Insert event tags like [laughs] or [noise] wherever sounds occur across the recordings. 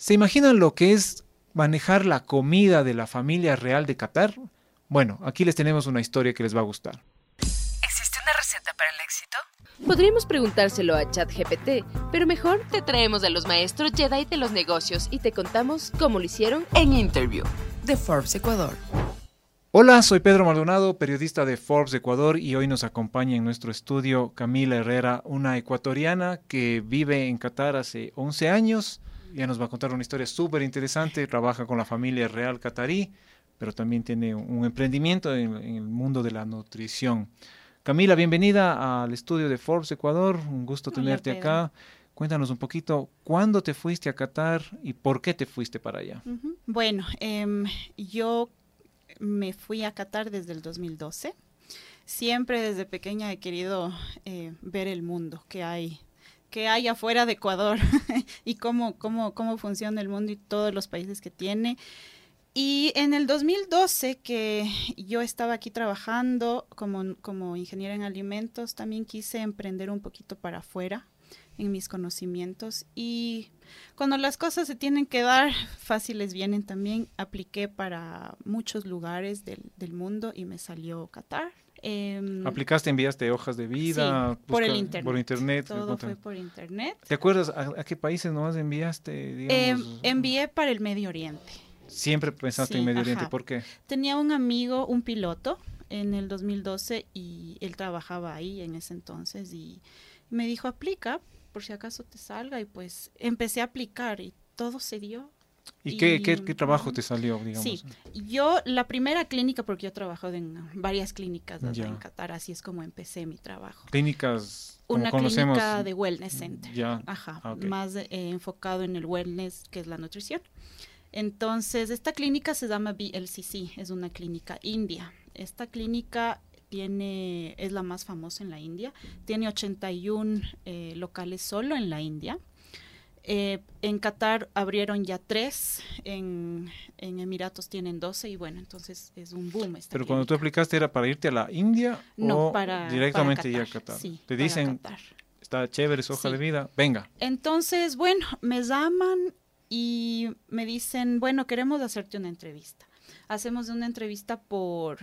¿Se imaginan lo que es manejar la comida de la familia real de Qatar? Bueno, aquí les tenemos una historia que les va a gustar. ¿Existe una receta para el éxito? Podríamos preguntárselo a ChatGPT, pero mejor te traemos a los maestros Jedi de los negocios y te contamos cómo lo hicieron En Interview de Forbes Ecuador. Hola, soy Pedro Maldonado, periodista de Forbes Ecuador y hoy nos acompaña en nuestro estudio Camila Herrera, una ecuatoriana que vive en Qatar hace 11 años. Ya nos va a contar una historia súper interesante, trabaja con la familia real catarí, pero también tiene un emprendimiento en, en el mundo de la nutrición. Camila, bienvenida al estudio de Forbes Ecuador, un gusto tenerte acá. Cuéntanos un poquito, ¿cuándo te fuiste a Qatar y por qué te fuiste para allá? Bueno, em, yo me fui a Qatar desde el 2012. Siempre desde pequeña he querido eh, ver el mundo que hay, que hay afuera de Ecuador [laughs] y cómo, cómo, cómo funciona el mundo y todos los países que tiene. Y en el 2012, que yo estaba aquí trabajando como, como ingeniera en alimentos, también quise emprender un poquito para afuera en mis conocimientos y cuando las cosas se tienen que dar, fáciles vienen también. Apliqué para muchos lugares del, del mundo y me salió Qatar. Em, ¿Aplicaste, enviaste hojas de vida? Sí, por el internet. Por internet. todo fue por internet. ¿Te acuerdas a, a qué países nomás enviaste? Em, Digamos, envié para el Medio Oriente. Siempre pensaste en Medio Oriente, ajá. ¿por qué? Tenía un amigo, un piloto, en el 2012 y él trabajaba ahí en ese entonces y me dijo, aplica por si acaso te salga y pues empecé a aplicar y todo se dio. ¿Y, qué, qué, Y- qué trabajo te salió, digamos? Sí, yo la primera clínica, porque yo he trabajado en varias clínicas en Qatar, así es como empecé mi trabajo. Clínicas, Una conocemos. clínica de wellness center. Ya, Ajá, ah, más eh, enfocado en el wellness, que es la nutrición. Entonces, esta clínica se llama BLCC, es una clínica india. Esta clínica tiene, es la más famosa en la India, tiene 81 eh, locales solo en la India. Eh, en Qatar abrieron ya tres, en, en Emiratos tienen 12 y bueno, entonces es un boom. Esta Pero cuando tú clínica. aplicaste, ¿era para irte a la India No, o para, directamente para ya a Qatar, sí, Te dicen, Qatar. está chévere su hoja Sí. de vida, venga. Entonces, bueno, me llaman y me dicen, bueno, queremos hacerte una entrevista. Hacemos una entrevista por,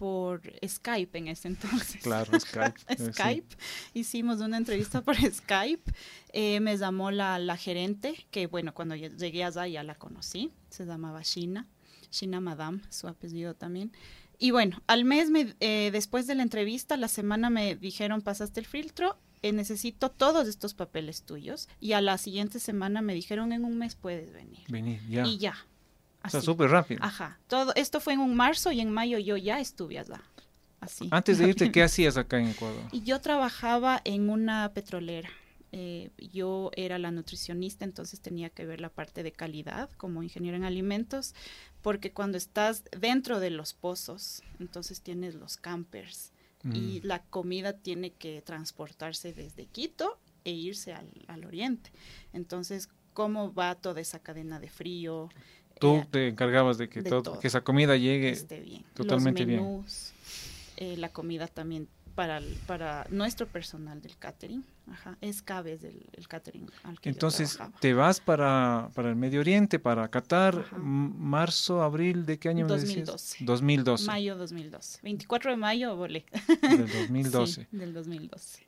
por Skype en ese entonces. Claro, Skype. [laughs] eh, sí. Skype. Hicimos una entrevista por [laughs] Skype. Eh, me llamó la, la gerente, que bueno, cuando llegué allá ya la conocí. Se llamaba Shina. Shina Madame, su apellido también. Y bueno, al mes, me, eh, después de la entrevista, la semana me dijeron, pasaste el filtro, eh, necesito todos estos papeles tuyos. Y a la siguiente semana me dijeron, en un mes puedes venir. Venir, ya. Y ya. O sea, así. súper rápido. Ajá. Todo, esto fue en un marzo y en mayo yo ya estuve allá. Así. Antes de irte, [laughs] ¿qué hacías acá en Ecuador? Y yo trabajaba en una petrolera. Eh, yo era la nutricionista, entonces tenía que ver la parte de calidad como ingeniero en alimentos, porque cuando estás dentro de los pozos, entonces tienes los campers y Mm. la comida tiene que transportarse desde Quito e irse al, al oriente. Entonces, ¿cómo va toda esa cadena de frío? Tú te encargabas de que, de todo- todo. que esa comida llegue. esté bien. totalmente Los bien. menús, eh, la comida también para, el- para nuestro personal del catering. Ajá, es Cabes del el catering al que yo Entonces, trabajaba. te vas para, para el Medio Oriente, para Qatar, marzo, abril, ¿de qué año me decías? 2012. 2012. Mayo 2012. 24 de mayo volé. Del 2012. [laughs] Sí, del 2012.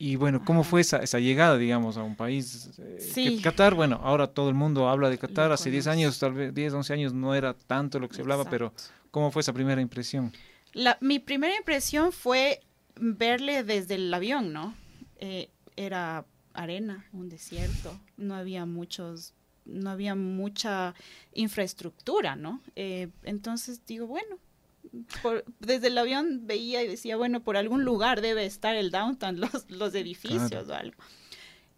Y bueno, ¿cómo Ajá. fue esa, esa llegada, digamos, a un país? eh, que Sí. Qatar, bueno, ahora todo el mundo habla de Qatar, Lo hace 10 conoce. años, tal vez 10, 11 años no era tanto lo que se hablaba, pero. ¿cómo fue esa primera impresión? La, mi primera impresión fue verle desde el avión, ¿no? Eh, era arena, un desierto, no había muchos, no había mucha infraestructura, ¿no? Eh, entonces digo, bueno, por- desde el avión veía y decía, bueno, por algún lugar debe estar el downtown, [laughs] los, los edificios Claro. o algo.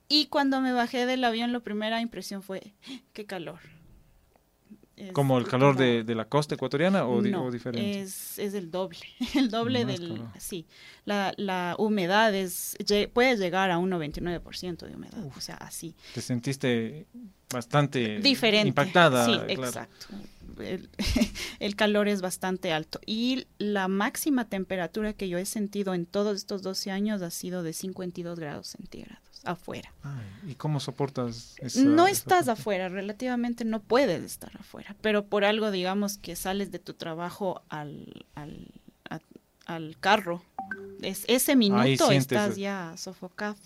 Y cuando me bajé del avión, la primera impresión fue, qué calor. Es ¿Como el calor como- de, de la costa ecuatoriana o, di- no, o diferente? Es, es el doble, [laughs] el doble Más del... calor. Sí, la, la humedad es, puede llegar a un 99% de humedad, o sea, así. Te sentiste bastante Diferente. impactada. Sí, claro. exacto. El, [laughs] el calor es bastante alto. Y la máxima temperatura que yo he sentido en todos estos 12 años ha sido de 52 grados centígrados. afuera. Ay, ¿Y cómo soportas esa, no esa estás parte? afuera, relativamente no puedes estar afuera, pero por algo digamos que sales de tu trabajo al, al, a- al carro, es, ese minuto estás ya sofocado.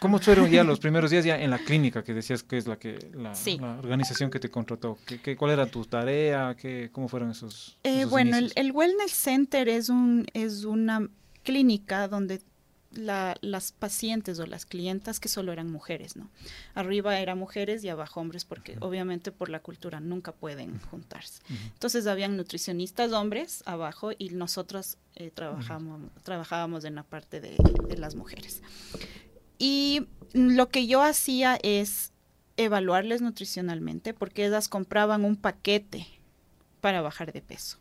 ¿Cómo fueron ya los primeros días ya en la clínica que decías que es la que la, Sí. la organización que te contrató? ¿Qué, qué- cuál era tu tarea? ¿Qué, ¿Cómo fueron esos? Eh, esos bueno, el, el Wellness Center es, un, es una clínica donde la- las pacientes o las clientas que solo eran mujeres, ¿no? Arriba eran mujeres y abajo hombres porque obviamente por la cultura nunca pueden juntarse. Entonces habían nutricionistas hombres abajo y nosotros eh, trabajamos, trabajábamos en la parte de, de las mujeres. Y lo que yo hacía es evaluarles nutricionalmente porque ellas compraban un paquete para bajar de peso.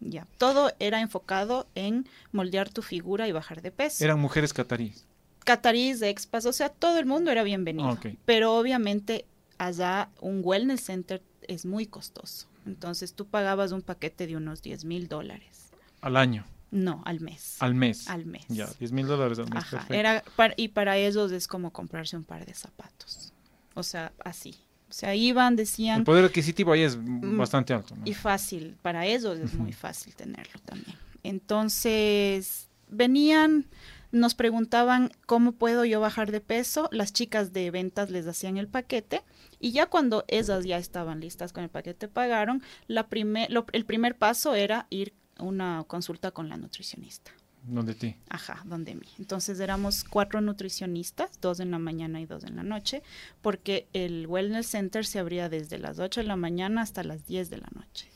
Ya, todo era enfocado en moldear tu figura y bajar de peso. Eran mujeres cataríes. Catarís, expas, o sea, todo el mundo era bienvenido. Pero obviamente allá un wellness center es muy costoso. Entonces tú pagabas un paquete de unos 10 mil dólares. Al año, No, al mes. al mes. Al mes. Ya, 10 mil dólares al mes. Ajá. perfecto. Era y para ellos es como comprarse un par de zapatos. O sea, así. O sea, iban, El decían, poder adquisitivo ahí es bastante alto. ¿no? y fácil, para ellos es muy fácil tenerlo también. Entonces, venían, nos preguntaban cómo puedo yo bajar de peso, las chicas de ventas les hacían el paquete y ya cuando esas ya estaban listas con el paquete pagaron, la primer, lo- el primer paso era ir una consulta con la nutricionista. Donde ti. Ajá, donde mí. Entonces éramos cuatro nutricionistas, dos en la mañana y dos en la noche, porque el Wellness Center se abría desde las 8 de la mañana hasta las 10 de la noche.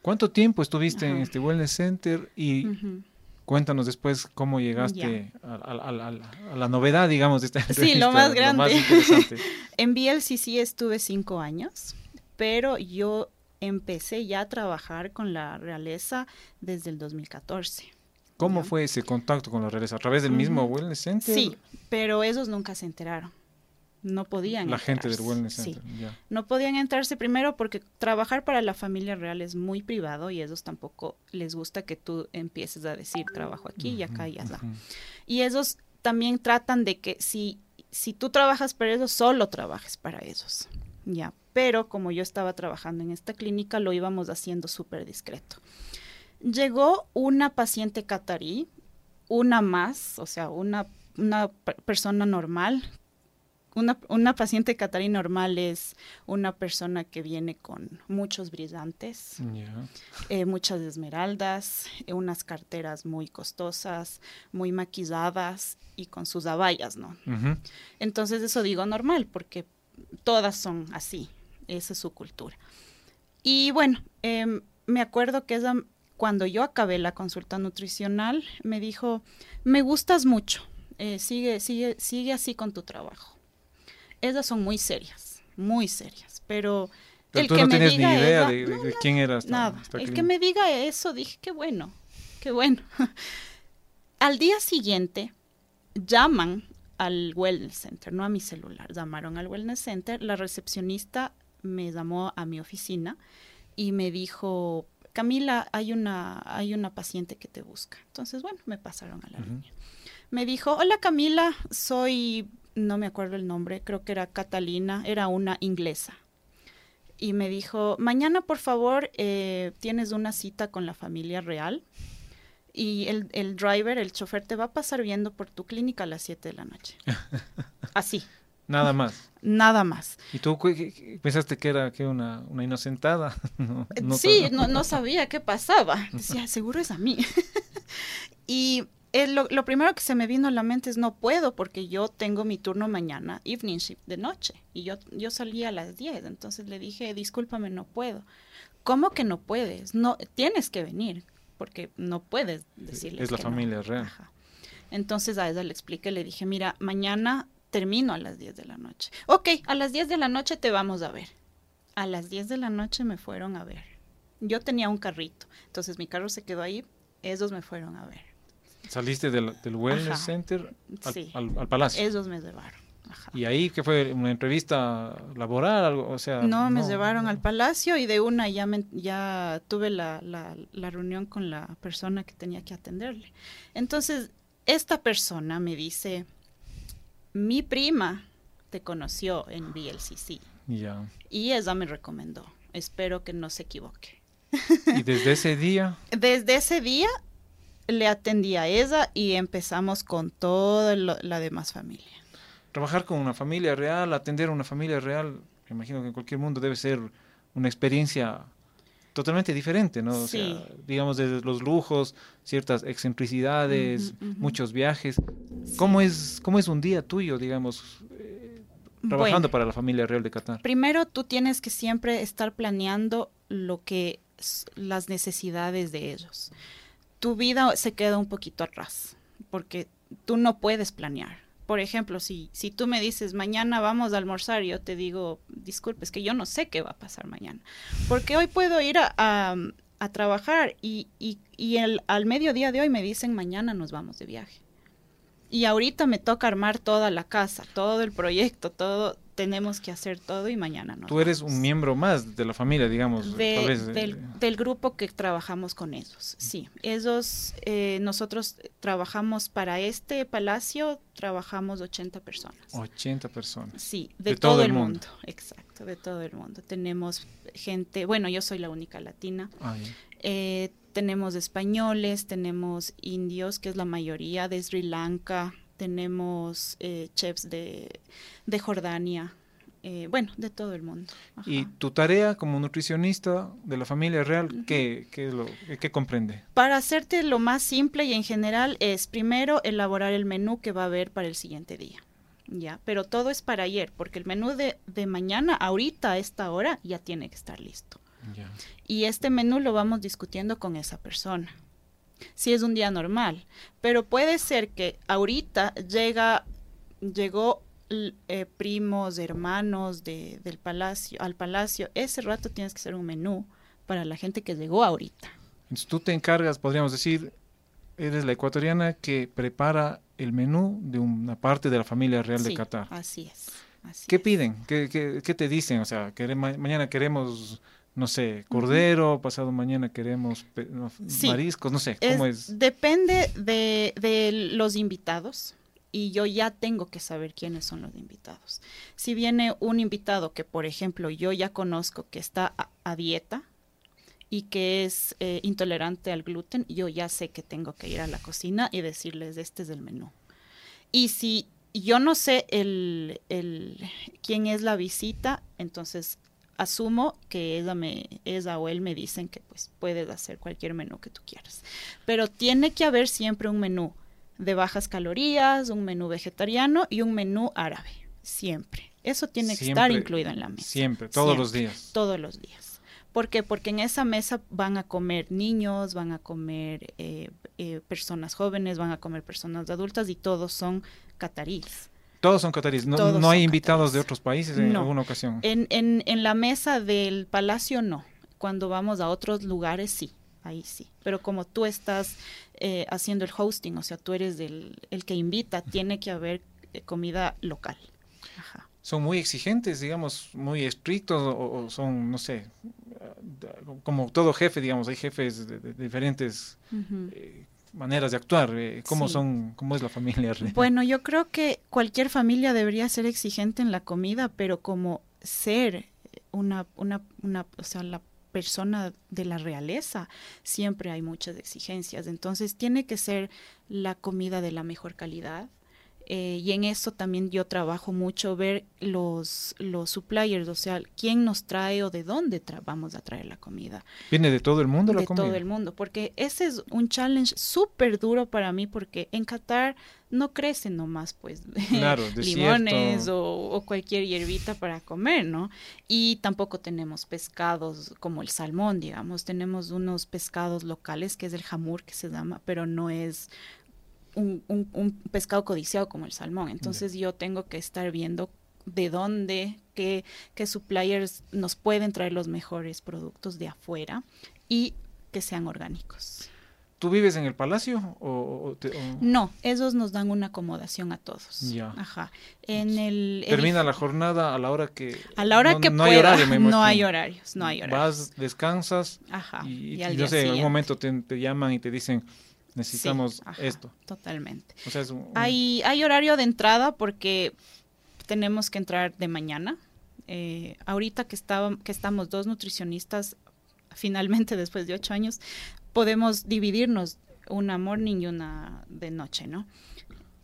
¿Cuánto tiempo estuviste en este Wellness Center? Y cuéntanos después cómo llegaste a, a- a- a- a la novedad, digamos, de esta Sí, [laughs] entrevista. lo más grande. interesante. [laughs] En BLCC estuve cinco años, pero yo empecé ya a trabajar con la realeza desde el 2014. ¿Cómo Ya. fue ese contacto con la realeza? ¿A través del mismo. Wellness Center? Sí, pero esos nunca se enteraron. No podían. La gente del. Wellness Sí. Center. ya. No podían entrarse primero porque trabajar para la familia real es muy privado y ellos tampoco les gusta que tú empieces a decir trabajo aquí y acá y allá. Ujú. Y ellos también tratan de que si, si tú trabajas para ellos, solo trabajes para ellos. Ya. Pero como yo estaba trabajando en esta clínica, lo íbamos haciendo súper discreto. Llegó una paciente catarí, una más, o sea, una, una per- persona normal. Una, una paciente catarí normal es una persona que viene con muchos brillantes, eh, muchas esmeraldas, eh, unas carteras muy costosas, muy maquilladas y con sus abayas, ¿no? Entonces eso digo normal porque todas son así, esa es su cultura. Y bueno, em, me acuerdo que ella, cuando yo acabé la consulta nutricional, me dijo, me gustas mucho, eh, sigue, sigue, sigue así con tu trabajo. Esas son muy serias, muy serias, pero... Pero el tú que no me ni diga idea ella- de, de- no, de quién era esta, Nada. El que me diga eso, dije, qué bueno, qué bueno. [laughs] al día siguiente, llaman al Wellness Center, no a mi celular, llamaron al Wellness Center. La recepcionista me llamó a mi oficina y me dijo, Camila, hay una, hay una paciente que te busca. Entonces, bueno, me pasaron a la línea. Me dijo, hola Camila, soy, no me acuerdo el nombre, creo que era Catalina, era una inglesa. Y me dijo, mañana por favor eh, tienes una cita con la familia real y el, el driver, el chofer, te va a pasar viendo por tu clínica a las 7 de la noche. [laughs] Así, Nada más. nada más. ¿Y tú pensaste que era que una, una inocentada? [laughs] No, no sí, no, no sabía qué pasaba. [laughs] Decía, seguro es a mí. [laughs] y eh, lo, lo primero que se me vino a la mente es no puedo porque yo tengo mi turno mañana, evening shift de noche. Y yo, yo salí a las 10. Entonces le dije, discúlpame, no puedo. ¿Cómo que no puedes? No, tienes que venir porque no puedes decirle. Es la familia real. Entonces a ella le expliqué, le dije, mira, mañana termino a las 10 de la noche. Ok, a las 10 de la noche te vamos a ver. A las 10 de la noche me fueron a ver. Yo tenía un carrito, entonces mi carro se quedó ahí, ellos me fueron a ver. Saliste del, del Wellness Ajá. Center al, Sí. al- al palacio. Ellos me llevaron. Ajá. Y ahí, que fue? ¿Una entrevista laboral? Algo, o sea, No, me llevaron no. al palacio y de una ya, me- ya tuve la, la- la reunión con la persona que tenía que atenderle. Entonces, esta persona me dice, mi prima te conoció en VLCC Ya. y ella me recomendó. Espero que no se equivoque. Y desde ese día, [laughs] Desde ese día le atendí a ella y empezamos con toda la demás familia. trabajar con una familia real, atender a una familia real, me imagino que en cualquier mundo debe ser una experiencia totalmente diferente, ¿no? O sea, digamos, desde los lujos, ciertas excentricidades, muchos viajes. ¿Cómo, es, ¿Cómo es un día tuyo, digamos, eh, trabajando Bueno, para la familia real de Qatar? primero tú tienes que siempre estar planeando lo que las necesidades de ellos. Tu vida se queda un poquito atrás porque tú no puedes planear. Por ejemplo, si, si tú me dices mañana vamos a almorzar, yo te digo, disculpe, es que yo no sé qué va a pasar mañana. Porque hoy puedo ir a, a- a trabajar y, y, y el, al mediodía de hoy me dicen mañana nos vamos de viaje. Y ahorita me toca armar toda la casa, todo el proyecto, todo, tenemos que hacer todo y mañana nos Tú eres un miembro más de la familia, digamos. De- tal vez, eh, del, del grupo que trabajamos con ellos. Sí, ellos, eh, nosotros trabajamos para este palacio, trabajamos 80 personas. 80 personas. Sí, de, De todo, todo el mundo. mundo. Exacto, de todo el mundo. Tenemos gente, bueno, yo soy la única latina. Ah. Eh, tenemos españoles, tenemos indios, que es la mayoría, de Sri Lanka, tenemos eh, chefs de, de Jordania, eh, bueno, de todo el mundo. Ajá. Y tu tarea como nutricionista de la familia real, ¿qué, lo, qué comprende? Para hacerte lo más simple y en general es primero elaborar el menú que va a haber para el siguiente día. Ya, pero todo es para ayer, porque el menú de, de mañana, ahorita a esta hora, ya tiene que estar listo. Ya. Y este menú lo vamos discutiendo con esa persona. Si es un día normal, pero puede ser que ahorita llega, llegó eh, primos, hermanos de, del palacio, al palacio. Ese rato tienes que hacer un menú para la gente que llegó ahorita. Entonces tú te encargas, podríamos decir, eres la ecuatoriana que prepara el menú de una parte de la familia real de Sí, Qatar. Así es. así ¿Qué es. piden? ¿Qué, qué, qué te dicen? O sea, quere- ma- mañana queremos, no sé, cordero, pasado mañana queremos pe- no, Sí. mariscos, no sé, Es- ¿cómo es? Depende de, de los invitados y yo ya tengo que saber quiénes son los invitados. Si viene un invitado que, por ejemplo, yo ya conozco que está a, a dieta y que es eh, intolerante al gluten, yo ya sé que tengo que ir a la cocina y decirles, este es el menú. Y si yo no sé el, el, quién es la visita, entonces asumo que ella, me, ella o él me dicen que pues puedes hacer cualquier menú que tú quieras. Pero tiene que haber siempre un menú de bajas calorías, un menú vegetariano y un menú árabe. Siempre. Eso tiene que estar incluido en la mesa. Siempre, todos los días. Todos los días. ¿Por qué? Porque en esa mesa van a comer niños, van a comer eh, eh, personas jóvenes, van a comer personas adultas y todos son cataríes. Todos son cataríes. No, Todos no hay invitados de otros países en No. alguna ocasión. En, en, en la mesa del palacio no. Cuando vamos a otros lugares sí, ahí sí. Pero como tú estás eh, haciendo el hosting, o sea, tú eres del, el que invita, tiene que haber eh, comida local. Ajá. son muy exigentes, digamos, muy estrictos o, o son, no sé, como todo jefe, digamos, hay jefes de, de diferentes eh, maneras de actuar. eh, ¿Cómo Sí. son, cómo es la familia? Bueno, yo creo que cualquier familia debería ser exigente en la comida, pero como ser una, una, una, o sea, la persona de la realeza, siempre hay muchas exigencias. Entonces tiene que ser la comida de la mejor calidad. Eh, y en eso también yo trabajo mucho, ver los, los suppliers, o sea, quién nos trae o de dónde tra- vamos a traer la comida ¿Viene de todo el mundo la de comida? todo el mundo, porque ese es un challenge súper duro para mí, porque en Qatar no crecen nomás, pues, [laughs] Claro, limones o, o cualquier hierbita para comer, ¿no? Y tampoco tenemos pescados como el salmón, digamos, tenemos unos pescados locales, que es el jamur, que se llama, pero no es un, un- un pescado codiciado como el salmón. Entonces yo tengo que estar viendo de dónde, qué, qué suppliers nos pueden traer los mejores productos de afuera y que sean orgánicos. ¿Tú vives en el palacio o, o te- o- No, esos nos dan una acomodación a todos. Ya. Ajá. En el, el- termina la jornada a la hora que a la hora no, que no pueda. hay horario, me [laughs] no hay horarios, no hay horarios. Vas, descansas Ajá. y, y y no sé, en algún siguiente. momento te, te llaman y te dicen necesitamos Sí, ajá, esto. Totalmente. O sea, es un- un- Hay, hay horario de entrada porque tenemos que entrar de mañana. Eh, ahorita que, estaba, que estamos dos nutricionistas, finalmente [laughs] después de ocho años, podemos dividirnos una morning y una de noche, ¿no?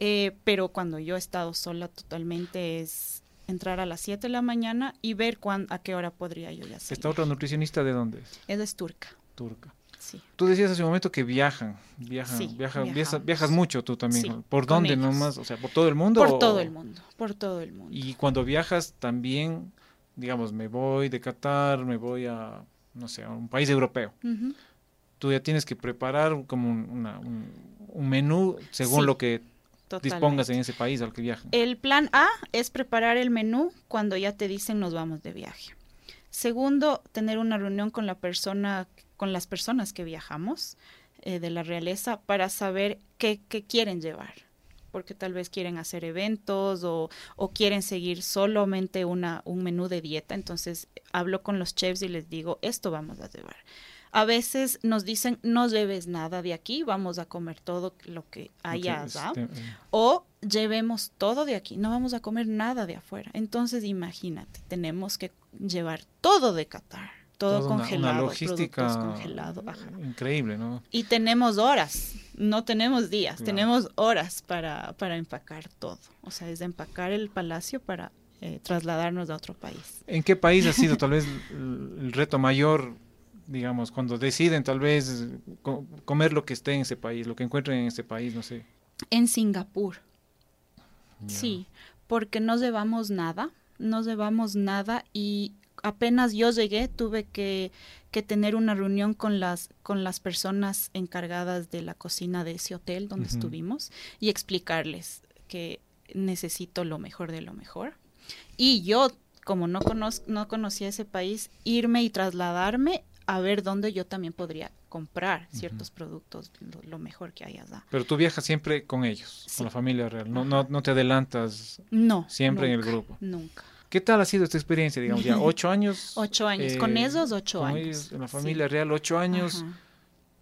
Eh, pero cuando yo he estado sola totalmente es entrar a las 7 de la mañana y ver cuán, a qué hora podría yo ya salir. ¿Esta otra nutricionista de dónde es? Ella es turca, Turca. Sí. Tú decías hace un momento que viajan, viajan, Sí, viajan, viajas, mucho tú también. ¿Por dónde ellos. nomás? O sea, ¿por todo el mundo? Por o- todo el mundo, por todo el mundo. Y cuando viajas también, digamos, me voy de Qatar, me voy a, no sé, a un país europeo. Tú ya tienes que preparar como un, una- un- un menú según lo que Totalmente. dispongas en ese país al que viajan. El plan A es preparar el menú cuando ya te dicen nos vamos de viaje. Segundo, tener una reunión con la persona, con las personas que viajamos eh, de la realeza para saber qué, qué quieren llevar. Porque tal vez quieren hacer eventos o, o quieren seguir solamente una, un menú de dieta. Entonces hablo con los chefs y les digo, esto vamos a llevar. A veces nos dicen, no lleves nada de aquí, vamos a comer todo lo que haya allá. te- eh, O llevemos todo de aquí, no vamos a comer nada de afuera. Entonces, imagínate, tenemos que llevar todo de Qatar, todo toda una- congelado, Una, logística productos congelados. ajá. increíble, ¿no? Y tenemos horas, no tenemos días, Claro. tenemos horas para, para empacar todo. O sea, es empacar el palacio para eh, trasladarnos a otro país. ¿En qué país ha sido [laughs] tal vez el, reto mayor, digamos, cuando deciden tal vez co- comer lo que esté en ese país, lo que encuentren en ese país, no sé? En Singapur, Ya. Sí, porque no llevamos nada, no llevamos nada y apenas yo llegué tuve que, que tener una reunión con las, con las personas encargadas de la cocina de ese hotel donde estuvimos y explicarles que necesito lo mejor de lo mejor. Y yo, como no, conoz- no conocía ese país, irme y trasladarme a ver dónde yo también podría comprar ciertos productos, lo, lo mejor que hay allá. Pero tú viajas siempre con ellos, Sí. con la familia real, no, no, no te adelantas. No. Siempre en el grupo. Nunca. ¿Qué tal ha sido esta experiencia? Digamos, ya [laughs] ocho años. Ocho años. Con esos, ocho con años. ellos, en la Sí. familia real, ocho años. Ajá.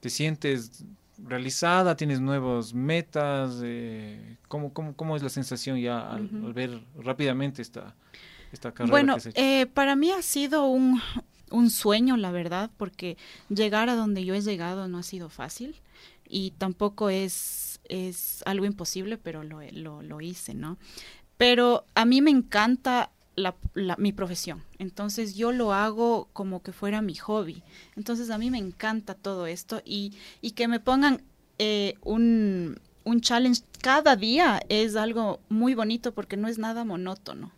¿Te sientes realizada? ¿Tienes nuevos metas? Eh, ¿cómo, cómo, cómo es la sensación ya al, Ujú. al ver rápidamente esta, esta carrera Bueno, que has hecho? eh, para mí ha sido un, un sueño, la verdad, porque llegar a donde yo he llegado no ha sido fácil y tampoco es, es algo imposible, pero lo, lo, lo hice, ¿no? Pero a mí me encanta la, la- mi profesión, entonces yo lo hago como que fuera mi hobby. Entonces a mí me encanta todo esto y, y que me pongan eh, un, un challenge cada día es algo muy bonito porque no es nada monótono.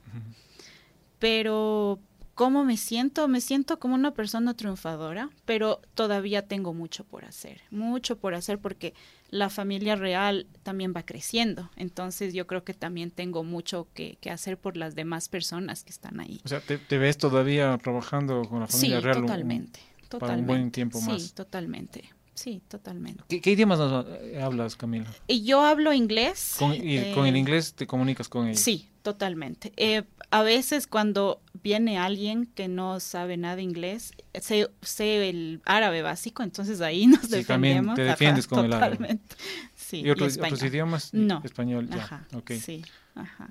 Pero ¿cómo me siento? Me siento como una persona triunfadora, pero todavía tengo mucho por hacer, mucho por hacer porque la familia real también va creciendo, entonces yo creo que también tengo mucho que, que hacer por las demás personas que están ahí. O sea, ¿te, te ves todavía trabajando con la Sí, familia real? un- un- totalmente, para totalmente. un buen tiempo sí, más. totalmente, sí, totalmente. ¿Qué, qué idiomas nos, eh, hablas, Camila? Y yo hablo inglés. Con, y con el eh, inglés te comunicas con ellos. Sí, totalmente. Eh, a veces cuando viene alguien que no sabe nada inglés, sé, sé el árabe básico, entonces ahí [laughs] nos Sí, también defendemos. te defiendes con el árabe. Sí, ¿Y otros, idiomas? No. Español, ya. Ajá, ok. sí, ajá.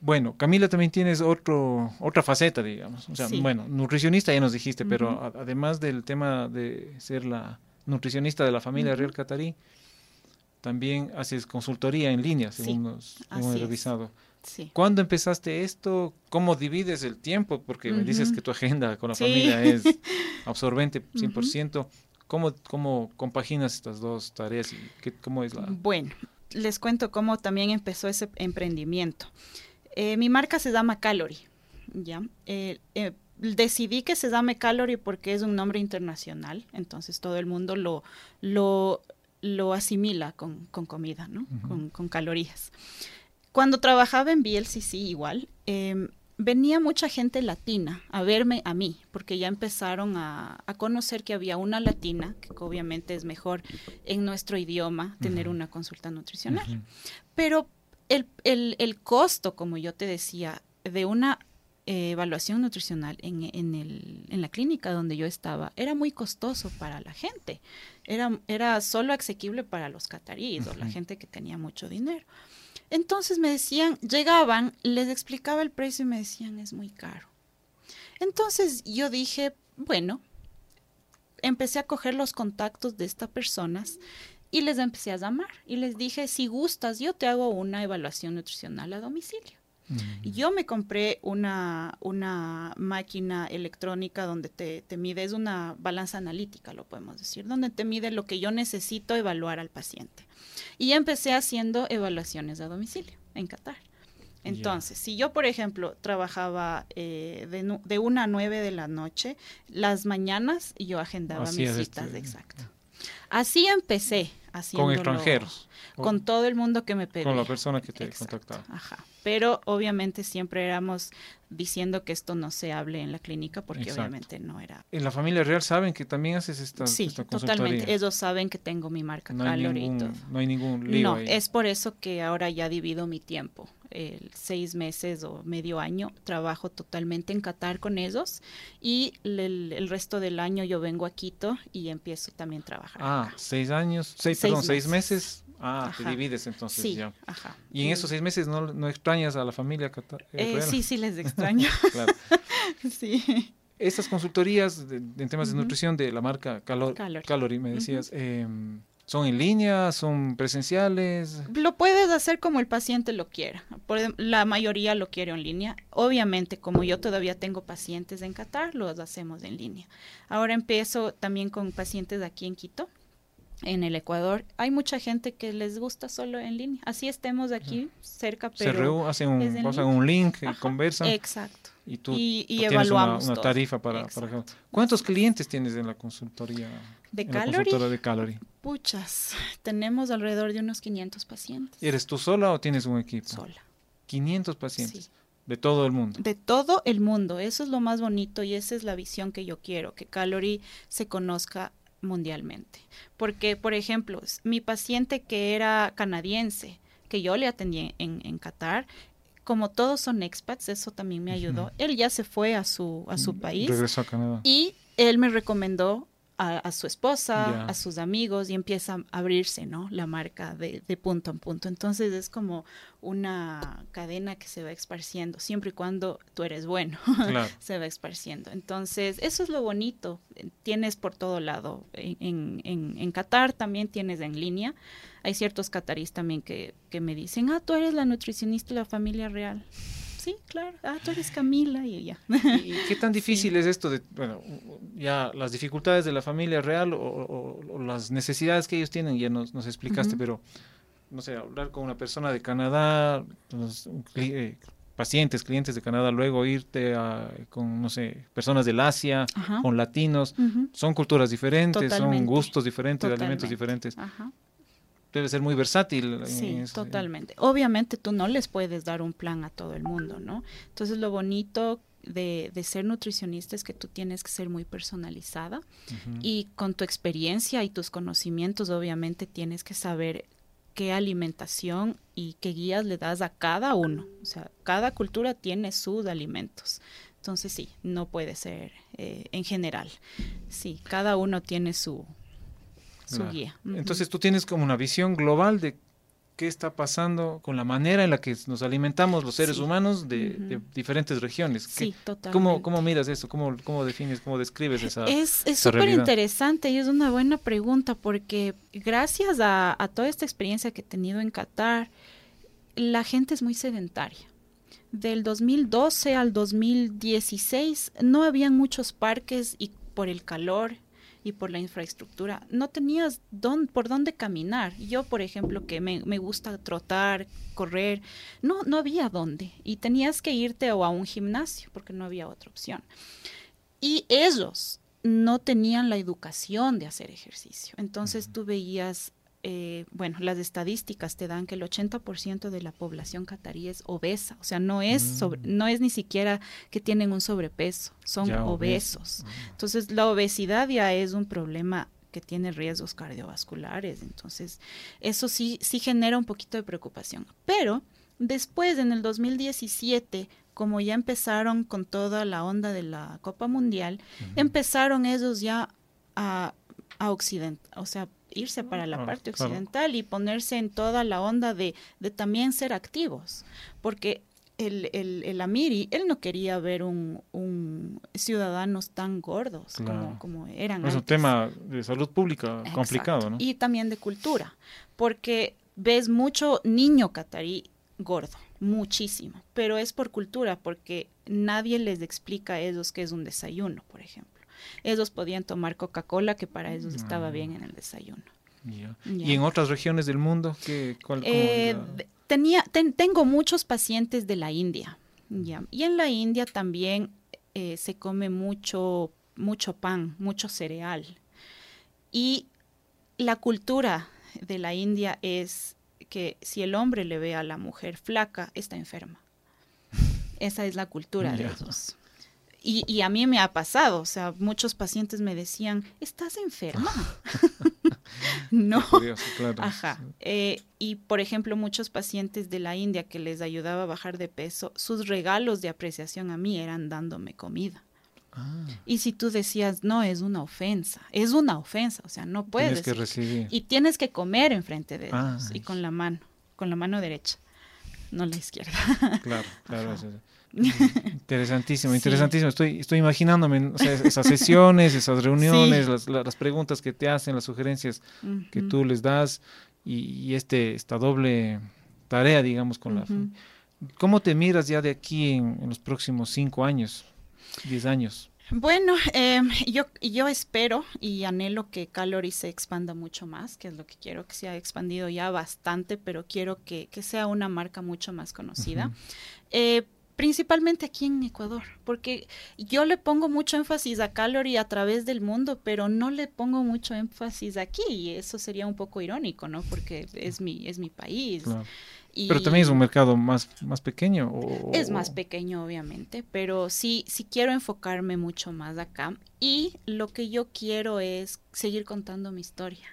Bueno, Camila también tienes otro, otra faceta, digamos. O sea, Sí. bueno, nutricionista ya nos dijiste, pero a- además del tema de ser la nutricionista de la familia real catarí, también haces consultoría en línea, Sí, según, nos, según así he es. Sí. ¿Cuándo empezaste esto? ¿Cómo divides el tiempo? Porque me dices que tu agenda con la Sí. familia es [laughs] absorbente 100%. ¿Cómo, ¿Cómo compaginas estas dos tareas y qué, cómo es la...? Bueno, les cuento cómo también empezó ese emprendimiento. Eh, mi marca se llama Calorie, ¿ya? Eh, eh, decidí que se llame Calorie porque es un nombre internacional, entonces todo el mundo lo, lo, lo asimila con, con comida, ¿no? Con calorías. Cuando trabajaba en BLCC igual, eh, venía mucha gente latina a verme a mí, porque ya empezaron a, a conocer que había una latina, que obviamente es mejor en nuestro idioma tener una consulta nutricional. Pero el, el, el costo, como yo te decía, de una eh, evaluación nutricional en, en, el, en la clínica donde yo estaba era muy costoso para la gente. Era, era solo asequible para los cataríes o la gente que tenía mucho dinero. Entonces me decían, llegaban, les explicaba el precio y me decían, es muy caro. Entonces yo dije, bueno, empecé a coger los contactos de estas personas y les empecé a llamar y les dije, si gustas, yo te hago una evaluación nutricional a domicilio. Yo me compré una, una máquina electrónica donde te, te mide, es una balanza analítica, lo podemos decir, donde te mide lo que yo necesito evaluar al paciente. Y empecé haciendo evaluaciones a domicilio en Qatar. Entonces, si yo, por ejemplo, trabajaba eh, de, de, una a nueve de la noche, las mañanas yo agendaba mis citas, este, exacto. Así empecé. Con extranjeros. Con todo el mundo que me pedía. Con la persona que te contactaba. Ajá. Pero obviamente siempre éramos diciendo que esto no se hable en la clínica porque obviamente no era. ¿En la familia real saben que también haces esta Sí, totalmente. Ellos saben que tengo mi marca no hay ningún, No hay ningún lío No, es por eso que ahora ya divido mi tiempo. El seis meses o medio año trabajo totalmente en Qatar con ellos y el, el, resto del año yo vengo a Quito y empiezo también a trabajar. Ah, seis años, seis, perdón, meses. seis meses Ah, te divides entonces sí, ya. Ajá. ¿Y en esos seis meses no, no extrañas a la familia? Eh, sí, sí les [laughs] extraño. claro. [laughs] sí. Estas consultorías de, en temas de nutrición de la marca Calor, Calorie. me decías, eh, ¿son en línea? ¿Son presenciales? Lo puedes hacer como el paciente lo quiera. Por, la mayoría lo quiere en línea. Obviamente, como yo todavía tengo pacientes en Qatar, los hacemos en línea. Ahora empiezo también con pacientes aquí en Quito en el Ecuador. Hay mucha gente que les gusta solo en línea. Así estemos aquí cerca, pero... Se reúnen, hacen un, pasan un link, y conversan. Exacto. Y tú, y, y evaluamos una, una tarifa para, para, ¿Cuántos clientes tienes en la consultoría? ¿De Calorie? de Calorie? Puchas, tenemos alrededor de unos 500 pacientes. ¿Eres tú sola o tienes un equipo? Sola. 500 pacientes. Sí. De todo el mundo. De todo el mundo. Eso es lo más bonito y esa es la visión que yo quiero, que Calorie se conozca mundialmente. Porque, por ejemplo, mi paciente que era canadiense, que yo le atendí en, en Qatar, como todos son expats, eso también me ayudó. Él ya se fue a su, a su país. Regresó a Canadá. Y él me recomendó a, a su esposa, yeah. a sus amigos y empieza a abrirse, ¿no? La marca de, de, punto en punto. Entonces es como una cadena que se va esparciendo, siempre y cuando tú eres bueno, [laughs] claro. se va esparciendo. Entonces eso es lo bonito, tienes por todo lado. En, en, en Qatar también tienes en línea. Hay ciertos catarís también que, que me dicen, ah, tú eres la nutricionista de la familia real sí, claro, ah, tú eres Camila y ya. ¿Y qué tan [laughs] difícil sí. es esto de, bueno, ya las dificultades de la familia real o, o, o las necesidades que ellos tienen, ya nos, nos explicaste, uh -huh. pero, no sé, hablar con una persona de Canadá, los, eh, pacientes, clientes de Canadá, luego irte a, con, no sé, personas del Asia, Ajá. con latinos, uh -huh. son culturas diferentes, Totalmente. son gustos diferentes, Totalmente. alimentos diferentes. Ajá debe ser muy versátil. Sí, totalmente. Obviamente tú no les puedes dar un plan a todo el mundo, ¿no? Entonces lo bonito de, de ser nutricionista es que tú tienes que ser muy personalizada uh -huh. y con tu experiencia y tus conocimientos obviamente tienes que saber qué alimentación y qué guías le das a cada uno. O sea, cada cultura tiene sus alimentos. Entonces sí, no puede ser eh, en general. Sí, cada uno tiene su, su claro. guía. Entonces tú tienes como una visión global de qué está pasando con la manera en la que nos alimentamos los seres sí. humanos de, uh -huh. de, diferentes regiones. Sí, totalmente. ¿Cómo, cómo miras eso? ¿Cómo, ¿Cómo defines, cómo describes esa Es súper interesante y es una buena pregunta porque gracias a, a toda esta experiencia que he tenido en Qatar, la gente es muy sedentaria del 2012 al 2016 no habían muchos parques y por el calor y por la infraestructura, no tenías don, por dónde caminar. Yo, por ejemplo, que me, me, gusta trotar, correr, no, no había dónde. Y tenías que irte o a un gimnasio porque no había otra opción. Y ellos no tenían la educación de hacer ejercicio. Entonces tú veías eh, bueno, las estadísticas te dan que el 80% de la población catarí es obesa, o sea, no es, mm. sobre, no es ni siquiera que tienen un sobrepeso, son ya, obesos. Entonces, la obesidad ya es un problema que tiene riesgos cardiovasculares, entonces, eso sí, sí genera un poquito de preocupación. Pero después, en el 2017, como ya empezaron con toda la onda de la Copa Mundial, empezaron ellos ya a, a Occident, o sea, irse para la parte claro. occidental y ponerse en toda la onda de, de también ser activos, porque el, el, el Amiri, él no quería ver un, un ciudadanos tan gordos como, como eran Es un tema de salud pública complicado. ¿no? Y también de cultura, porque ves mucho niño catarí gordo, muchísimo, pero es por cultura, porque nadie les explica a ellos qué es un desayuno, por ejemplo. Ellos podían tomar Coca-Cola, que para ellos estaba Ah. bien en el desayuno. ¿Y en otras regiones del mundo? ¿qué, cuál, cómo Eh, la- tenía, ten- tengo muchos pacientes de la India. Y en la India también eh, se come mucho, mucho pan, mucho cereal. Y la cultura de la India es que si el hombre le ve a la mujer flaca, está enferma. [laughs] Esa es la cultura de ellos. Y, y a mí me ha pasado, o sea, muchos pacientes me decían, ¿estás enferma? [laughs] [laughs] no. Curioso, claro. Ajá. Eh, y por ejemplo, muchos pacientes de la India que les ayudaba a bajar de peso, sus regalos de apreciación a mí eran dándome comida. Ah, Y si tú decías, no, es una ofensa, es una ofensa, o sea, no puedes. tienes que recibir. Y tienes que comer enfrente de ellos Ah, y ay. con la mano, con la mano derecha, no la izquierda. Claro, claro. Ajá. [laughs] Interesantísimo, Sí. interesantísimo. Estoy, estoy imaginándome o sea, esas sesiones, esas reuniones, Sí. las, la- las preguntas que te hacen, las sugerencias que tú les das y, y este, esta doble tarea, digamos, con la... Ujú. ¿Cómo te miras ya de aquí en, en los próximos cinco años, diez años? Bueno, eh, yo, yo espero y anhelo que Calorie se expanda mucho más, que es lo que quiero, que se ha expandido ya bastante, pero quiero que, que sea una marca mucho más conocida. Eh, principalmente aquí en Ecuador, porque yo le pongo mucho énfasis a Calorie a través del mundo, pero no le pongo mucho énfasis aquí, y eso sería un poco irónico, ¿no? Porque es mi, es mi país. Claro. y- Pero también es un mercado más, más pequeño. o- es más pequeño, obviamente, pero sí, sí quiero enfocarme mucho más acá. Y lo que yo quiero es seguir contando mi historia,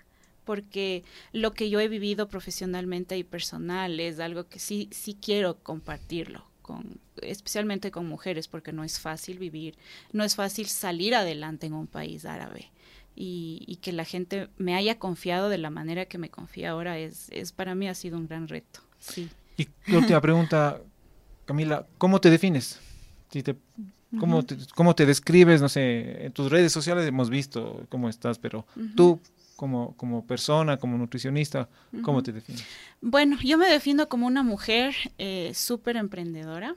porque lo que yo he vivido profesionalmente y personal es algo que sí, sí quiero compartirlo, con, especialmente con mujeres, porque no es fácil vivir, no es fácil salir adelante en un país árabe. Y, y que la gente me haya confiado de la manera que me confía ahora es, es para mí ha sido un gran reto. Sí. Y la última [laughs] pregunta, Camila, ¿cómo te defines? Si te, ¿cómo, te, ¿Cómo te describes? No sé, en tus redes sociales hemos visto cómo estás, pero tú como, como persona, como nutricionista, ¿cómo te defines? Bueno, yo me defino como una mujer eh, súper emprendedora,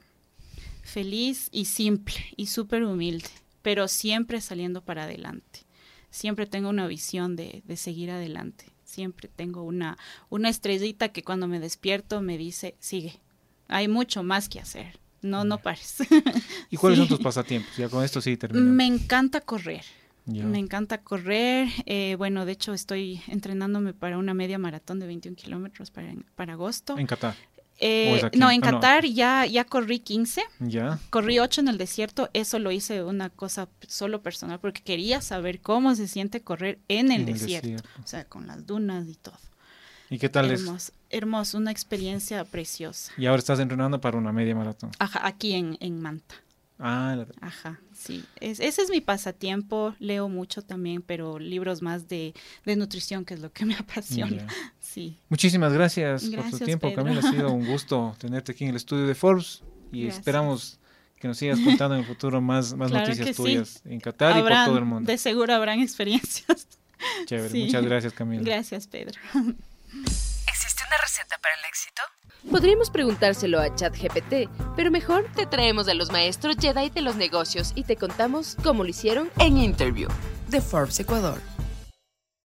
feliz y simple y súper humilde, pero siempre saliendo para adelante. Siempre tengo una visión de, de seguir adelante. Siempre tengo una, una estrellita que cuando me despierto me dice, sigue, hay mucho más que hacer. No, no pares. ¿Y cuáles son [laughs] Sí. tus pasatiempos? Ya con esto sí terminamos. me encanta correr. Me encanta correr. eh, bueno, de hecho estoy entrenándome para una media maratón de 21 kilómetros para, para agosto. En Qatar. Eh, no, en Ah, no. Qatar ya, ya corrí 15, Ya. corrí 8 en el desierto, eso lo hice una cosa solo personal porque quería saber cómo se siente correr en el, En el desierto, o sea, con las dunas y todo. ¿Y qué tal es? hermoso, una experiencia preciosa. Y ahora estás entrenando para una media maratón. Ajá, aquí en, en Manta. Ah, la- Ajá, sí. Es, ese es mi pasatiempo, leo mucho también, pero libros más de, de nutrición, que es lo que me [laughs] apasiona. ya. Sí. Muchísimas gracias, por tu Gracias, tiempo, Pedro. Camila. Ha sido un [laughs] gusto tenerte aquí en el estudio de Forbes y Gracias. esperamos que nos sigas contando en el futuro más, más Claro noticias que sí. tuyas en Qatar y por Habrán- todo el mundo. De seguro habrán experiencias. Chévere, sí. muchas gracias, Camila. Gracias, Pedro. ¿Existe una receta para el éxito? Podríamos preguntárselo a ChatGPT, pero mejor te traemos a los maestros Jedi de los negocios y te contamos cómo lo hicieron En Interview de Forbes Ecuador.